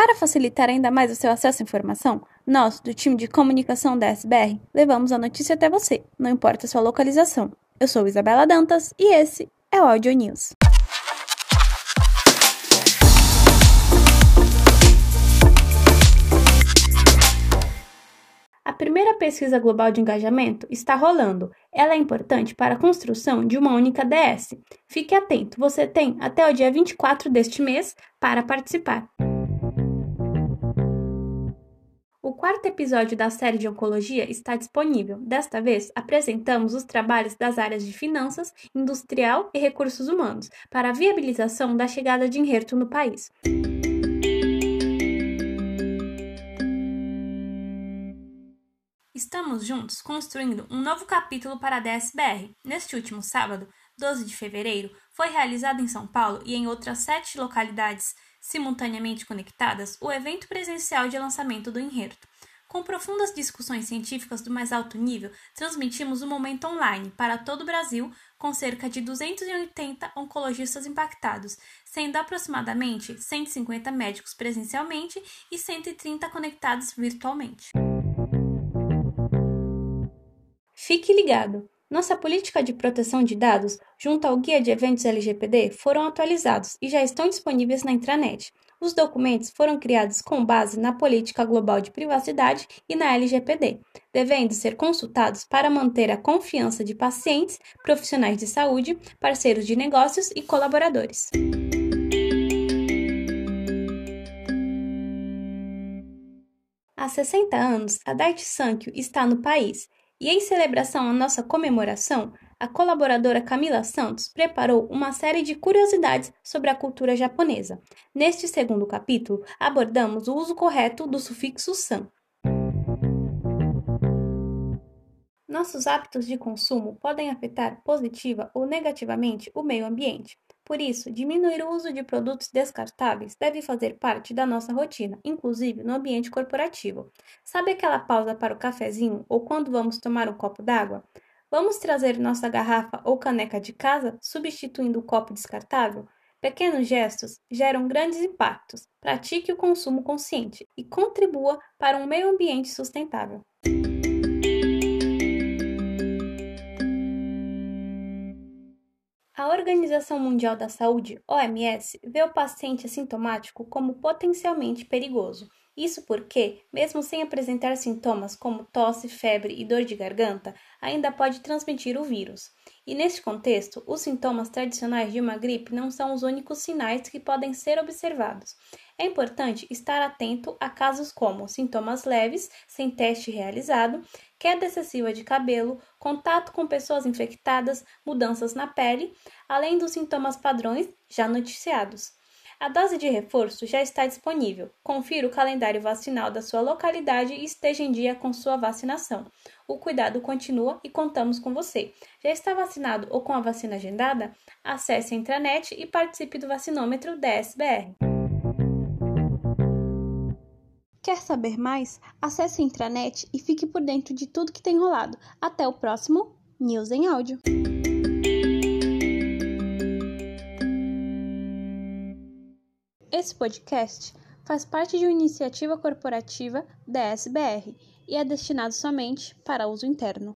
Para facilitar ainda mais o seu acesso à informação, nós, do time de comunicação da SBR, levamos a notícia até você, não importa a sua localização. Eu sou Isabela Dantas e esse é o Audio News. A primeira pesquisa global de engajamento está rolando. Ela é importante para a construção de uma única DS. Fique atento, você tem até o dia 24 deste mês para participar. Quarto episódio da série de Oncologia está disponível. Desta vez, apresentamos os trabalhos das áreas de finanças, industrial e recursos humanos para a viabilização da chegada de Enherto no país. Estamos juntos construindo um novo capítulo para a DSBR. Neste último sábado, 12 de fevereiro, foi realizado em São Paulo e em outras sete localidades simultaneamente conectadas o evento presencial de lançamento do Enherto. Com profundas discussões científicas do mais alto nível, transmitimos o um momento online para todo o Brasil, com cerca de 280 oncologistas impactados, sendo aproximadamente 150 médicos presencialmente e 130 conectados virtualmente. Fique ligado! Nossa política de proteção de dados, junto ao Guia de Eventos LGPD, foram atualizados e já estão disponíveis na intranet. Os documentos foram criados com base na Política Global de Privacidade e na LGPD, devendo ser consultados para manter a confiança de pacientes, profissionais de saúde, parceiros de negócios e colaboradores. Há 60 anos, a Daiichi Sankyo está no país e em celebração à nossa comemoração, a colaboradora Camila Santos preparou uma série de curiosidades sobre a cultura japonesa. Neste segundo capítulo, abordamos o uso correto do sufixo san. Nossos hábitos de consumo podem afetar positiva ou negativamente o meio ambiente. Por isso, diminuir o uso de produtos descartáveis deve fazer parte da nossa rotina, inclusive no ambiente corporativo. Sabe aquela pausa para o cafezinho ou quando vamos tomar um copo d'água? Vamos trazer nossa garrafa ou caneca de casa, substituindo o copo descartável? Pequenos gestos geram grandes impactos. Pratique o consumo consciente e contribua para um meio ambiente sustentável. A Organização Mundial da Saúde, OMS, vê o paciente assintomático como potencialmente perigoso. Isso porque, mesmo sem apresentar sintomas como tosse, febre e dor de garganta, ainda pode transmitir o vírus. E neste contexto, os sintomas tradicionais de uma gripe não são os únicos sinais que podem ser observados. É importante estar atento a casos como sintomas leves, sem teste realizado, queda excessiva de cabelo, contato com pessoas infectadas, mudanças na pele, além dos sintomas padrões já noticiados. A dose de reforço já está disponível. Confira o calendário vacinal da sua localidade e esteja em dia com sua vacinação. O cuidado continua e contamos com você. Já está vacinado ou com a vacina agendada? Acesse a intranet e participe do vacinômetro DSBR. Quer saber mais? Acesse a intranet e fique por dentro de tudo que tem rolado. Até o próximo News em Áudio. Esse podcast faz parte de uma iniciativa corporativa da SBR e é destinado somente para uso interno.